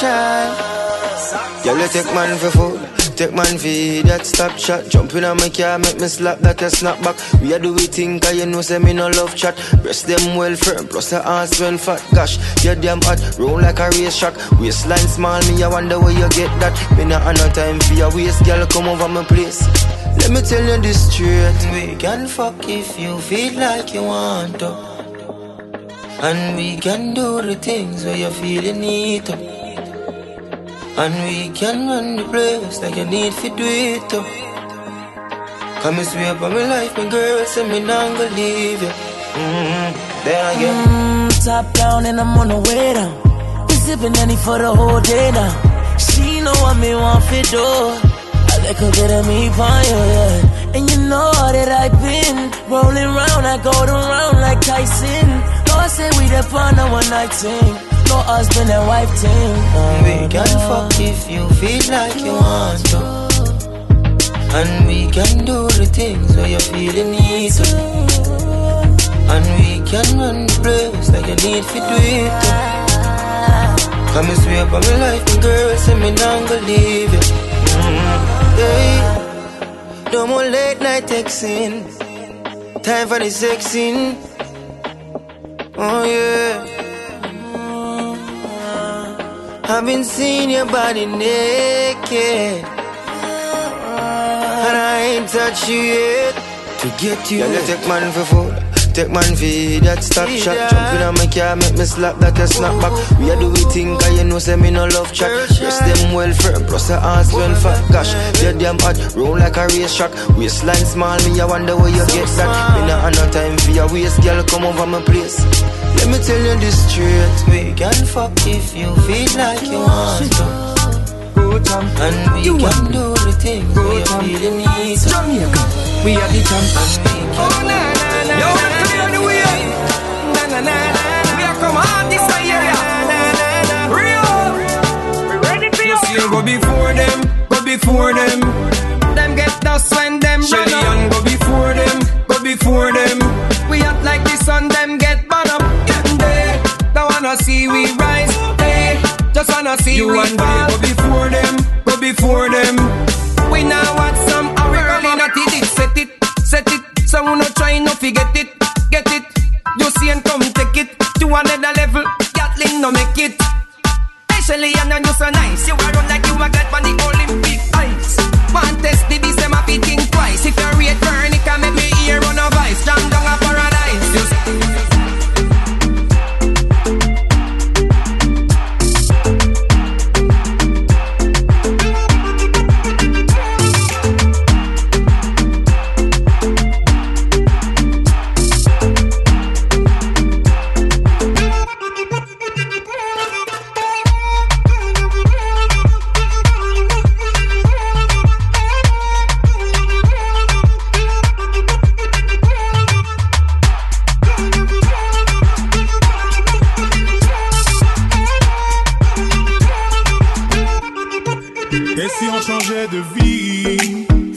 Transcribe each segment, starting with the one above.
Child. Girl, you take man for food. Take man for that stop shot. Jumping on my car, make me slap that a snap back. We a do we think, cause you know, say me no love chat. Breast them well firm, plus the ass well fat. Gosh, you damn hot, roll like a race track. Waistline small, me I wonder where you get that. Me not have no time for your waist, girl, come over my place. Let me tell you this straight. We can fuck if you feel like you want to. And we can do the things where you feel you need to. And we can run the place like you need to do it too. Come and swear by my life, my girl, say me not gonna leave you. Mm-hmm. Then again. Mm, top down and I'm on the way down. We sipping any for the whole day now. She know what me want for do. I like a bit of me pon you, yeah. And you know that I've been rolling round, I go around like Tyson. Lord say we the on a one night thing. No husband and wife. Mm, we can fuck if you feel like you want to. And we can do the things where you feel you need to. And we can run the place like you need to do it too. Come and swear by my life, my girl, say me not gonna leave you. Mm, yeah. No more late night texting. Time for the sexing. Oh yeah. I've been seeing your body naked. And I ain't touched you yet. To get you. Yeah, take man for food. Take man for that stop shot. Jumping on my car, make me slap that a snap back. We are do we think, cause you know, say me no love chat. Dress them well firm, plus the ass well fat. Gosh, you damn hot, roll like a race track. Waistline small, me, I wonder where you get that. Me not have no time for your waist, girl, come over my place. Let me tell you this straight. We can fuck if you feel like you want to. And we You can do the things are to. Jamaica, we are the champ. And we can Oh na na na. Yo, clear the way. Na na na na. We are come hard this area. Na na na. Rio. We ready for you. You go before them, go before them. Them get dust when them run Shelly up. and go before them, go before them. We act like the sun, them get burn up. They don't wanna see we rise. They just wanna see You we and fall. go before them,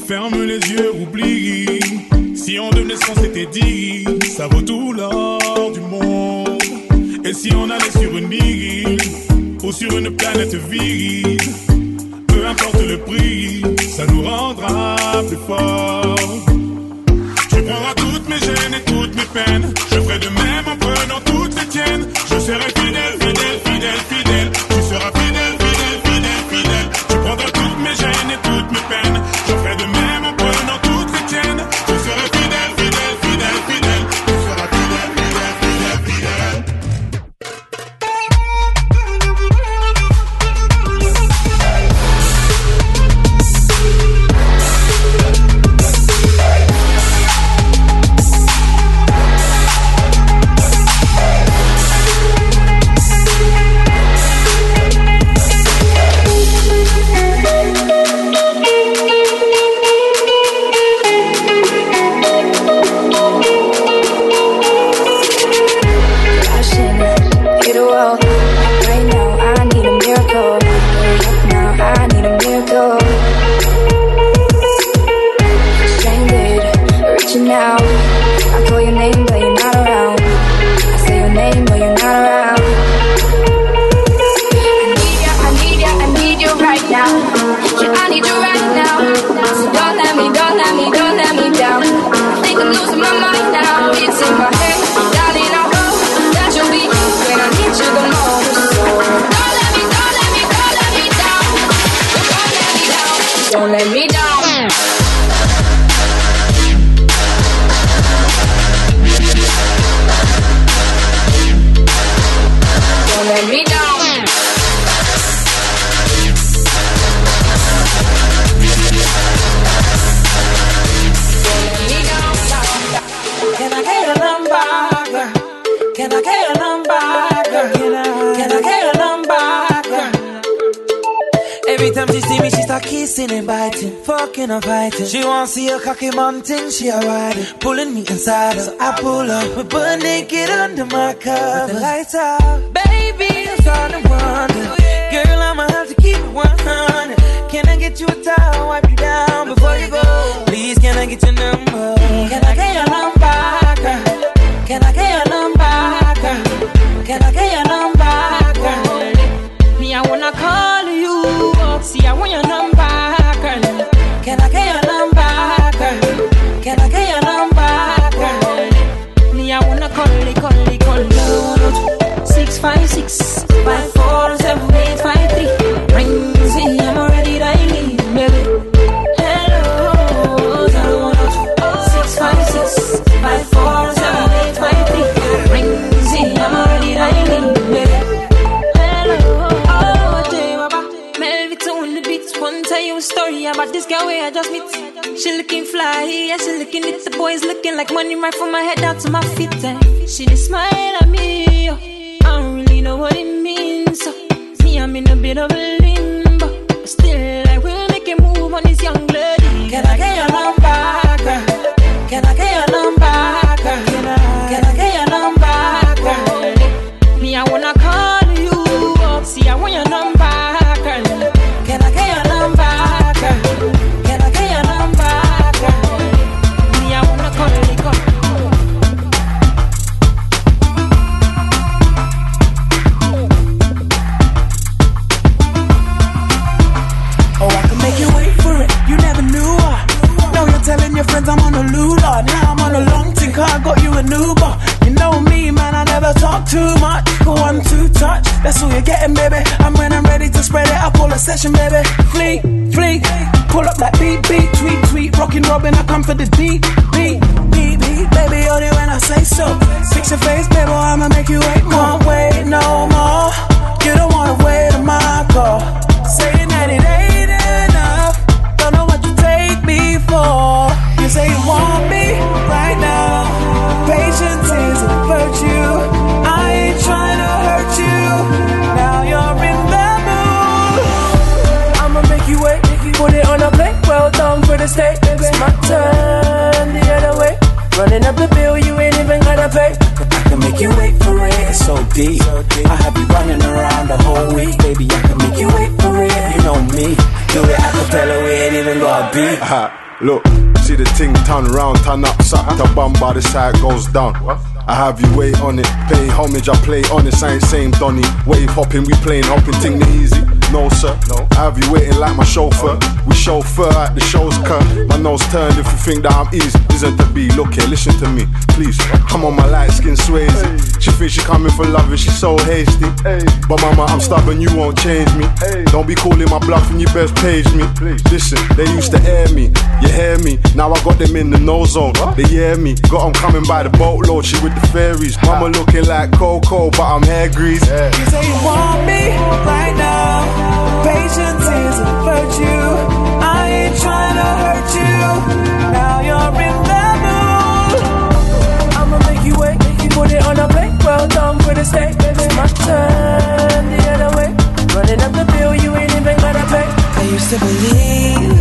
Ferme les yeux, oublie. Si on devenait ce qu'on s'était dit, ça vaut tout l'or du monde. Et si on allait sur une île ou sur une planète vide, peu importe le prix, ça nous rendra plus forts. Tu prendras toutes mes gênes et toutes mes peines. Je ferai de même en prenant toutes les tiennes. Je serai and fighting. She want see a cocky mountain, she a riding, pulling me inside her. So I pull up, we butt naked under my cover, with the lights out. Baby, I'm starting to wonder, oh, girl, I'ma have to keep it 100. Can I get you a towel, wipe you down before you go? Please, can I get your number? Can I get your number, girl? Can I get your number, girl? Can I get your number, she looking at the boys looking like money right from my head down to my feet. And she just smile at me. yo. I don't really know what it means. Oh. So me, I'm in a bit of a That's all you're getting, baby. And when I'm ready to spread it, I call a session, baby. Flee, flee, Pull up like beat, beat, tweet, tweet. Rockin' Robin, I come for the deep, beat, beat, beat. Baby, only when I say so. Fix your face, baby, I'ma make you wait. Can't wait no more. You don't wanna wait on my call. Saying that it ain't my turn the other way. Running up the bill, you ain't even gotta pay. I can make you wait for it. It's so deep. I have you running around the whole week, baby. I can make you wait for it. You know me. Do it a cappella, we ain't even got a beat. Ha, look, see the ting turn round, turn up, suck the bum by the side goes down. I have you wait on it, pay homage, I play honest, I ain't same Donny. Wave hopping, we playing hopping, ting the easy. No sir, no. I have you waiting like my chauffeur. We chauffeur at the show's cut. My nose turned if you think that I'm easy. Isn't to be. Look here, listen to me, please. Come on, my light skin sways. She thinks she coming for love and she's so hasty. But mama, I'm stubborn, you won't change me. Don't be calling my bluff and you best page me. Please. Listen, they used to air me, you hear me. Now I got them in the no zone. They hear me, got them coming by the boatload. She with the fairies. Mama looking like Coco, but I'm hair grease. You say you want me right now. Patience is a virtue. I ain't trying to hurt you. Now you're in the mood. I'ma make you wait. Put it on a plate. Well done for the steak. It's my turn the other way. Running up the bill, you ain't even gotta pay. I used to believe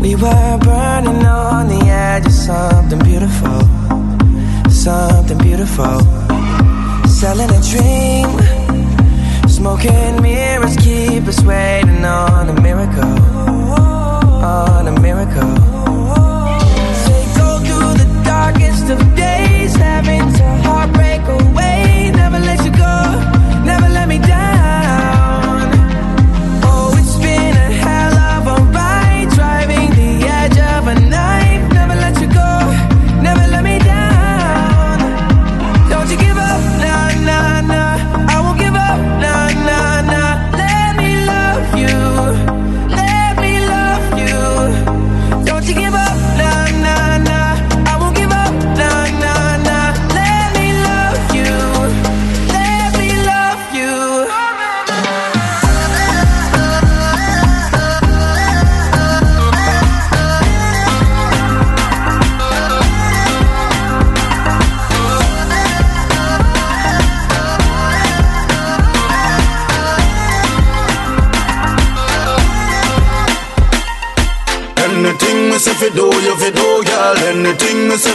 we were burning on the edge of something beautiful, something beautiful. Selling a dream, smoking mirrors keep us waiting on a miracle, on a miracle. Say go through the darkest of days, having to heartbreak away.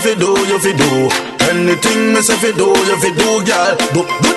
Fi do, you fi do. Anything me say fi do, you fi do, girl. Do, do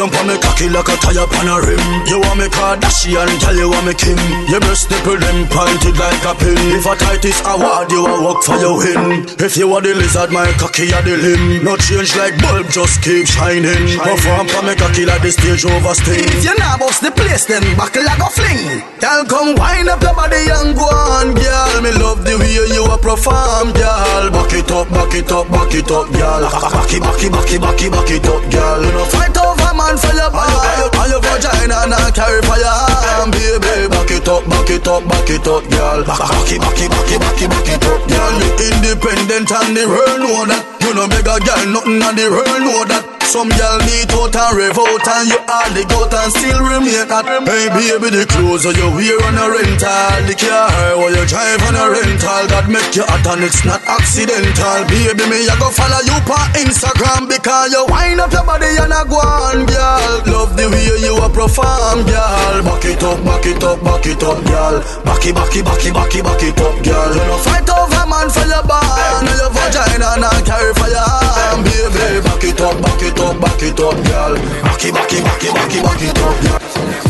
down on me cocky like a tire on a rim. You want me Kardashian, girl, you want me Kim. Your breast nipple them pointed like a pin. If a tight is award, you a work for your win. If you are the lizard, my cocky are the limb. No change like bulb, just keep shining. Perform for me cocky like the stage over sting. If you not bust the place, then buckle like a fling. Girl, come wind up your body and go on, girl. Me love the way you a perform, girl. Back it up, back it up, back it up, girl. Back it, back it, back it, back it, back it up, girl. Back it up, back it up, back girl. Back it, back it, back it, back it, back it up, girl. You independent and the world know that. You know make a girl nothing and the world know that. Some girl need out and rev out and you hardly go and still remain at Hey baby the clothes you wear on a rental The car while you drive on a rental God make you hot and it's not accidental Baby me I go follow you on Instagram Because you wind up your body and I go on girl Love the way you a perform girl Back it up, back it up, back it up girl. Back it, back it, back it, back it, back it up girl. You know fight over man for your band. Now your vagina not carry fire Baby back it up, back it up back it up, back it up, girl.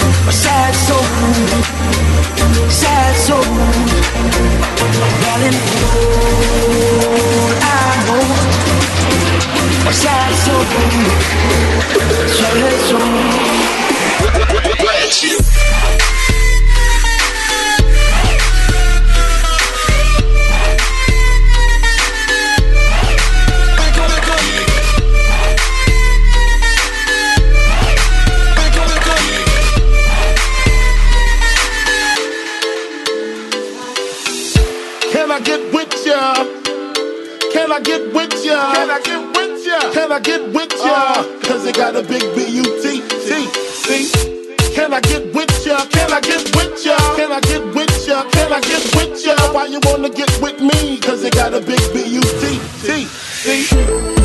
a sad soul, sad soul. Darling, all I know, a sad soul, sad soul. Where, where, girl. See my days are cold without you.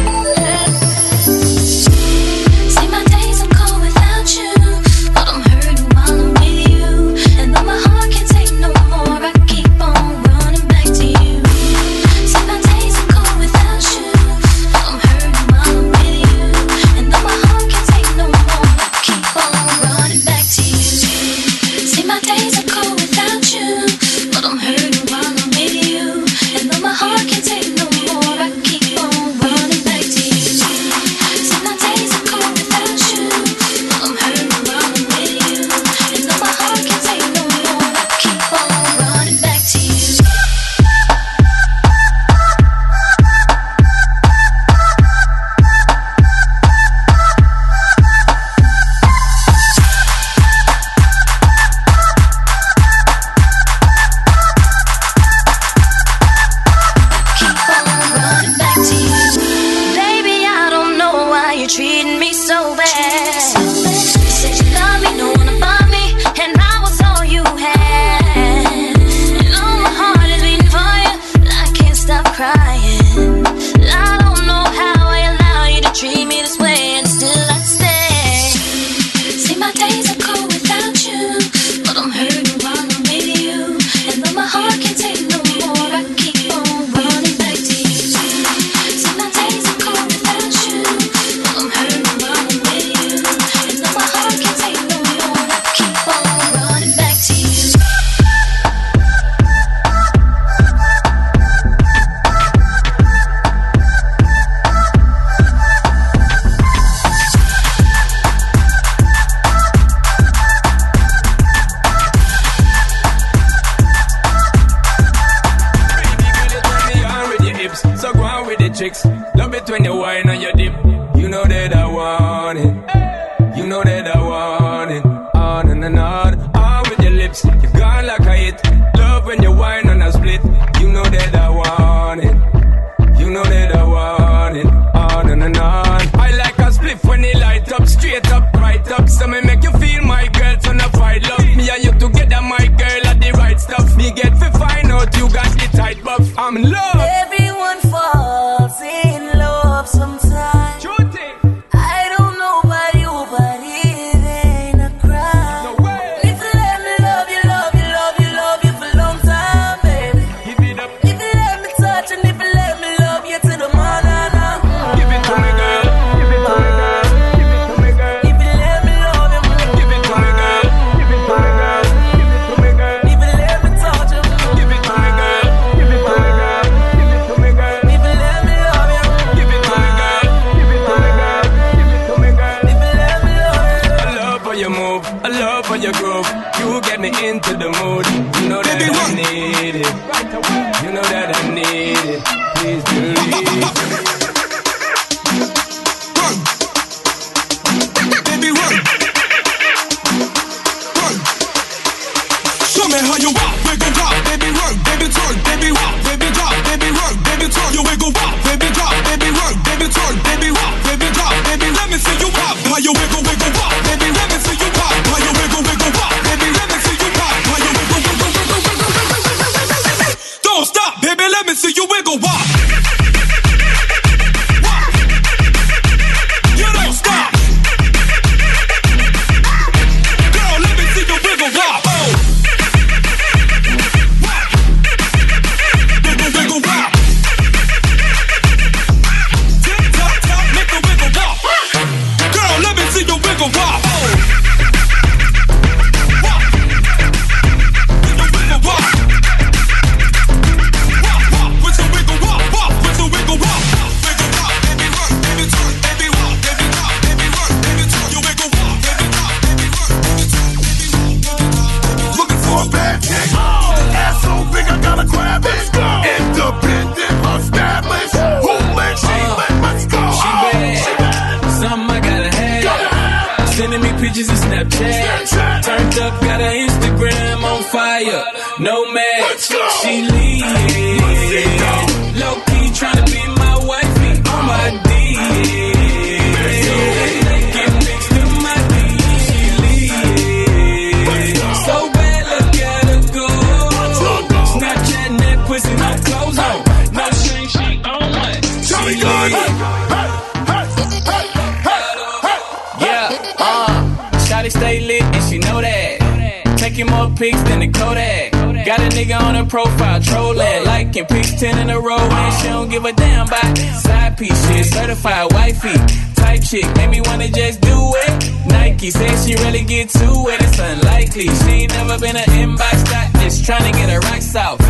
taking more pics than a Kodak. Got a nigga on her profile trolling, liking pics 10 in a row, and she don't give a damn about side piece shit. Certified wifey, type chick, made me wanna just do it. Nike says she really get to it, it's unlikely. She ain't never been an inbox dot, just trying to get her rocks off.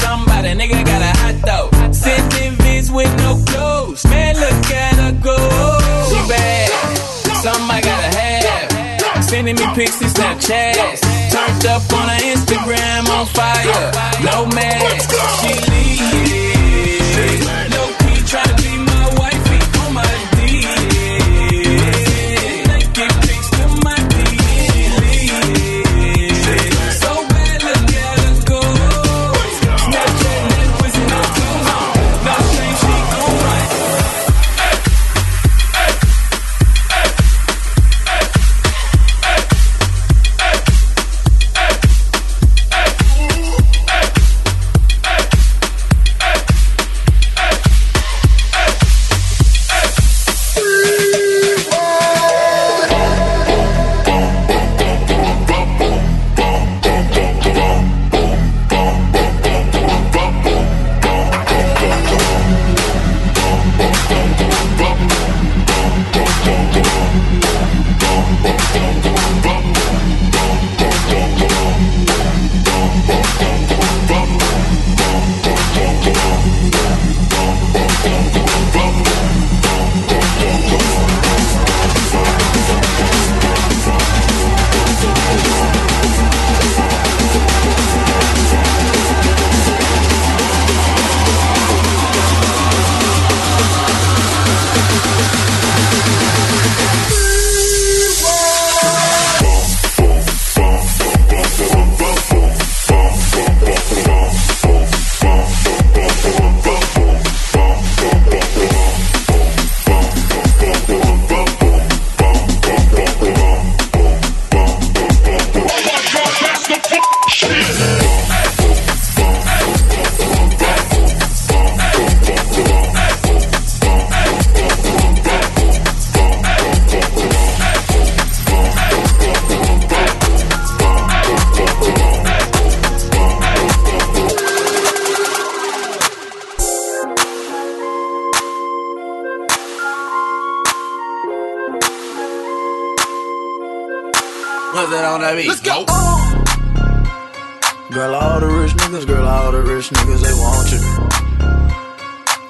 Somebody, nigga, got a hot dog. Sending vids with no clothes, man, look at her go. She bad, something I gotta have. Sending me pics and Snapchats turned up on her Instagram on fire. No man, she leave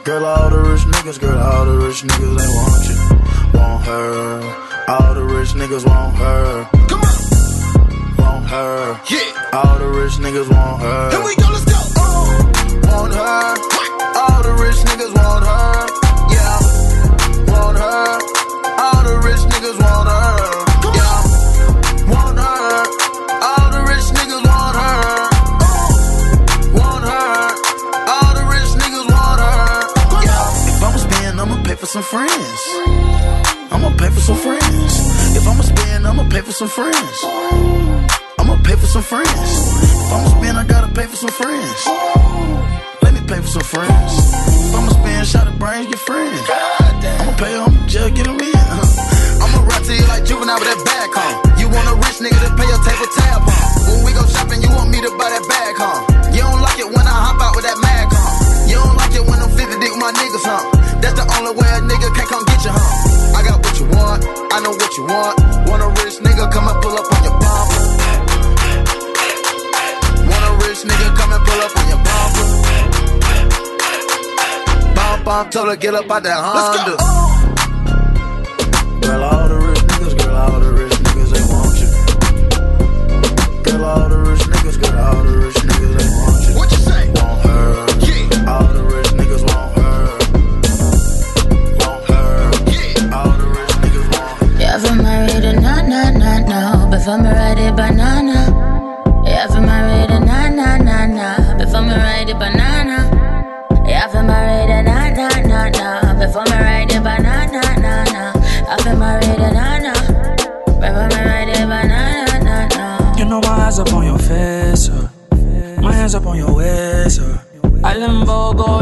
Girl, all the rich niggas, girl, all the rich niggas, they want you. Want her. All the rich niggas want her. Come on. Want her. Yeah. All the rich niggas want her. Here we go. Let's go. Uh, want her. All the rich niggas want her. Some friends. I'ma pay for some friends. If I'ma spend, I'ma pay for some friends. I'ma pay for some friends. If I'ma spend, I gotta pay for some friends. Let me pay for some friends. If I'ma spend, shot of brains, get friends. I'ma pay them, just get them in. I'ma rap to you like juvenile with that bag, huh? You want a rich nigga to pay your table tab, huh? When we go shopping, you want me to buy that bag, huh? You don't like it when I hop out with that mag, huh? You don't like it when I'm 50 dick with my niggas, huh? The only a nigga can't come get you, huh? I got what you want, I know what you want. Want a rich nigga, come and pull up on your bumper. Want a rich nigga, come and pull up on your bumper. Bump, bump, told her get up out that Honda. Girl, all the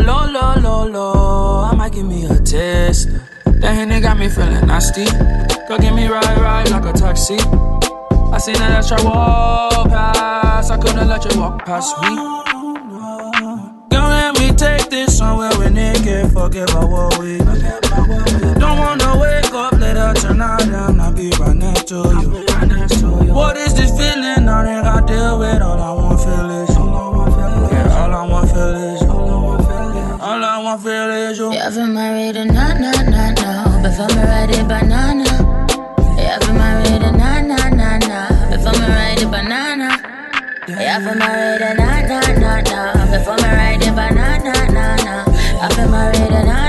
low, low, low, low. I might give me a taste. That Henny got me feeling nasty. Go give me ride, ride like a taxi. I seen that extra walk past. I couldn't let you walk past me. Don't let me take this somewhere we naked. Forget about what we. Don't wanna wake up later tonight and I'll be right next to you. What is this feeling? I think I deal with all I want is you. For married a na na na na, before me ride a banana. Yeah, for married a na na na na, before me ride a banana. Yeah, for married a na na na na, before me ride a banana na na. Yeah, for married a na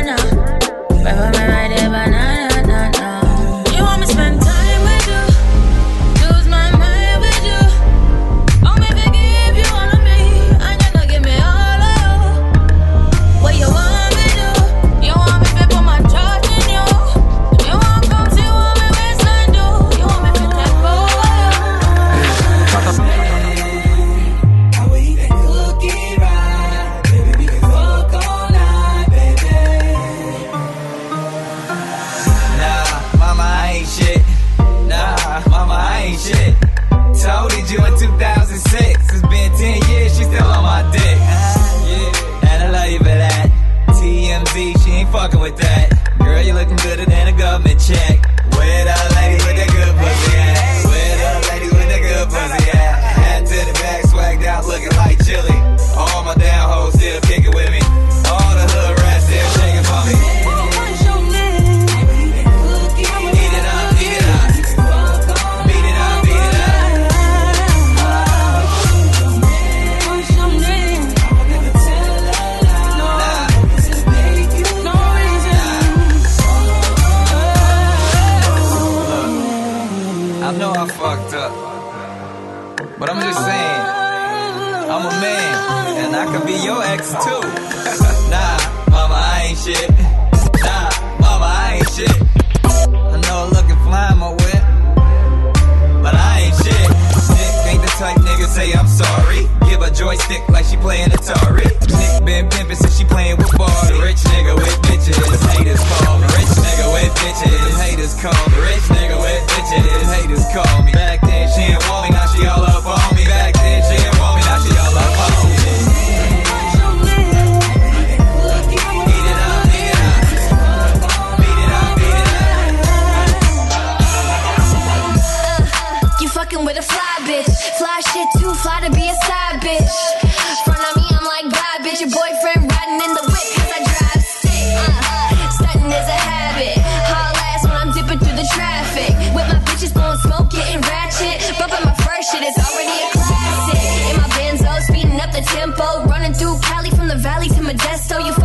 Modesto. You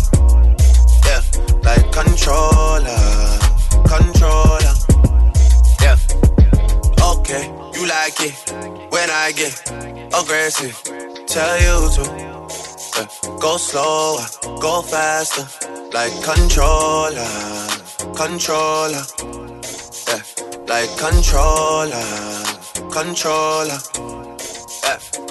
like controller, controller. Yeah. Okay, you like it when I get aggressive. Tell you to uh, go slower, go faster, like controller, controller. Yeah. Like controller, controller. Yeah.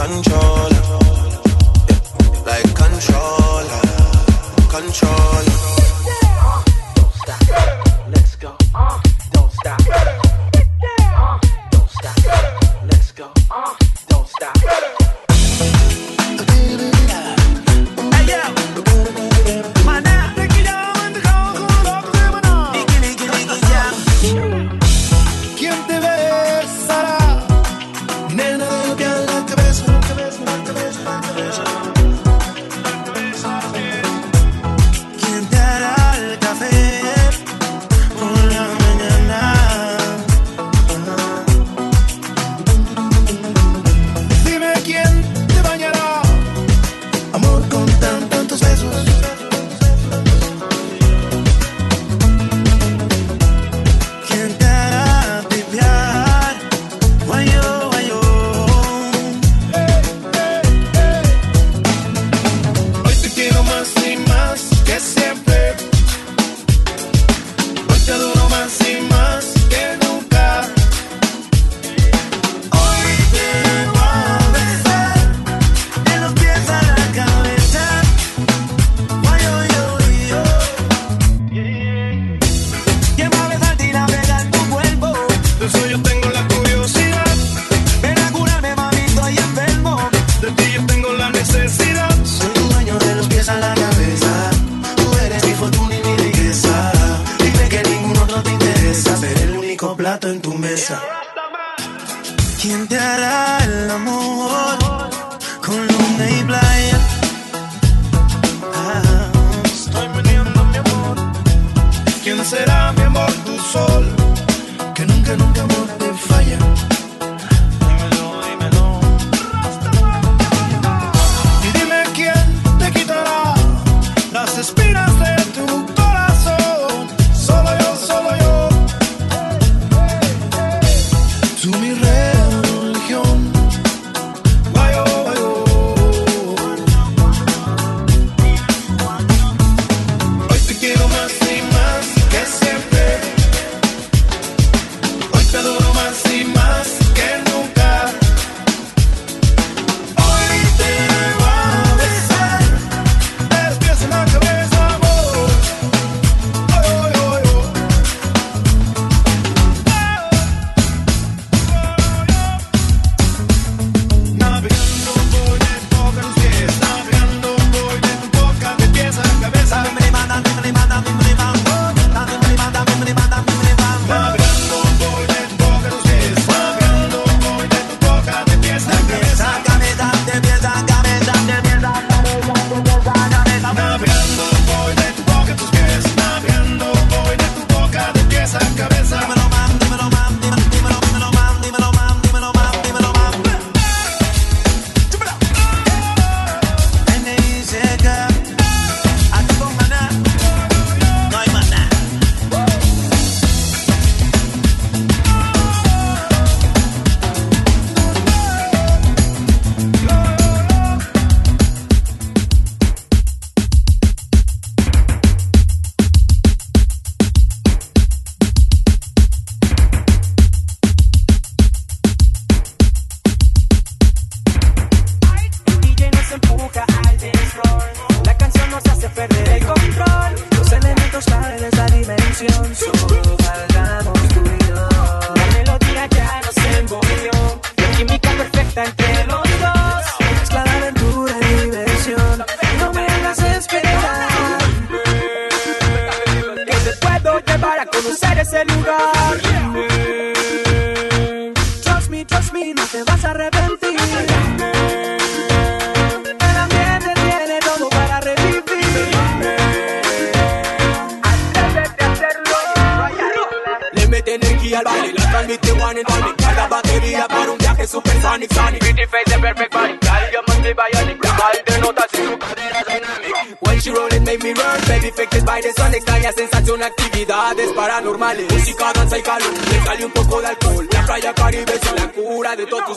controller, yeah. like controller, controller.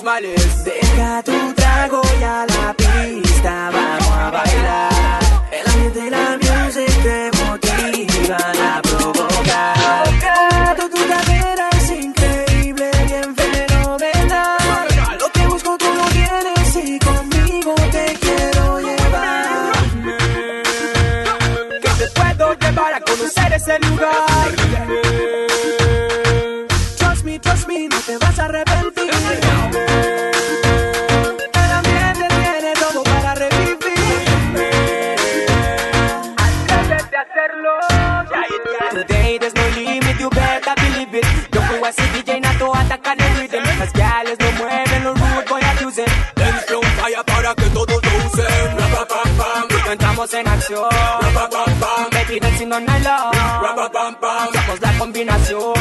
Deja tu trago y a la pista vamos a bailar. El ambiente y la music te motivan a provocar. Todo tu cadera es increíble, bien fenomenal. Lo que busco tú lo tienes y conmigo te quiero llevar. Que te puedo llevar a conocer ese lugar. Somos la combinación.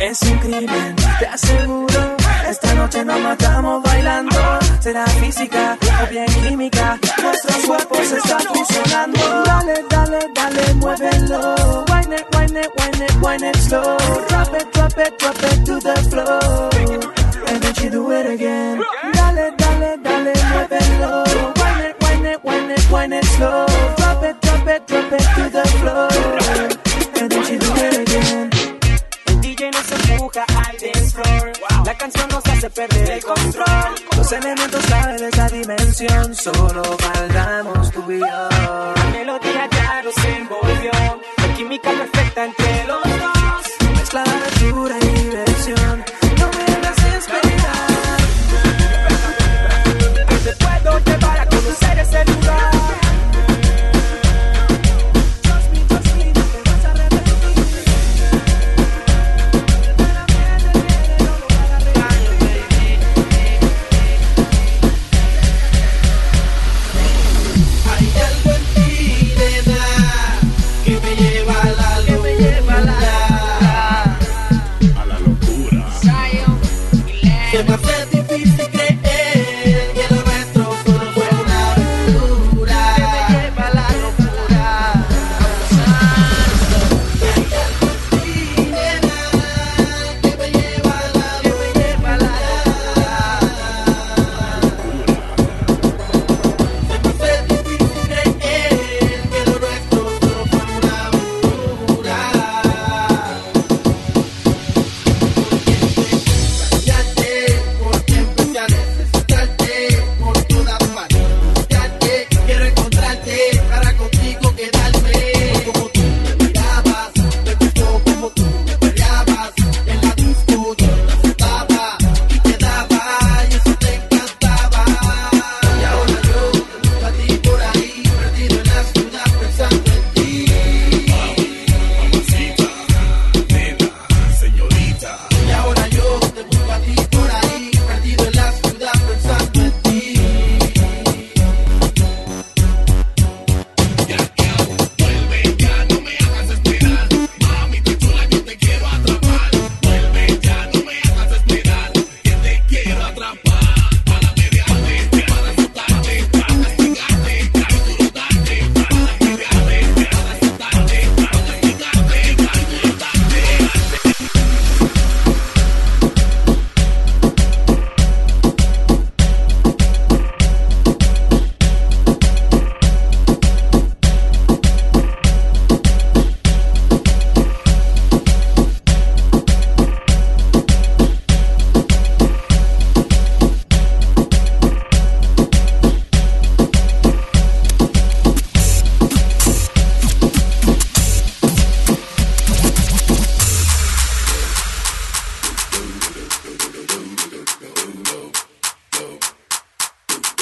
Es un crimen, te aseguro. Esta noche nos matamos bailando. Será física o bien química. Nuestros cuerpos están fusionando. Dale, dale, dale, muévelo. Wine it, wine it, wine it, wine it slow. Drop it, drop it, drop it to the floor. solo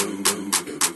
boom boom boom do.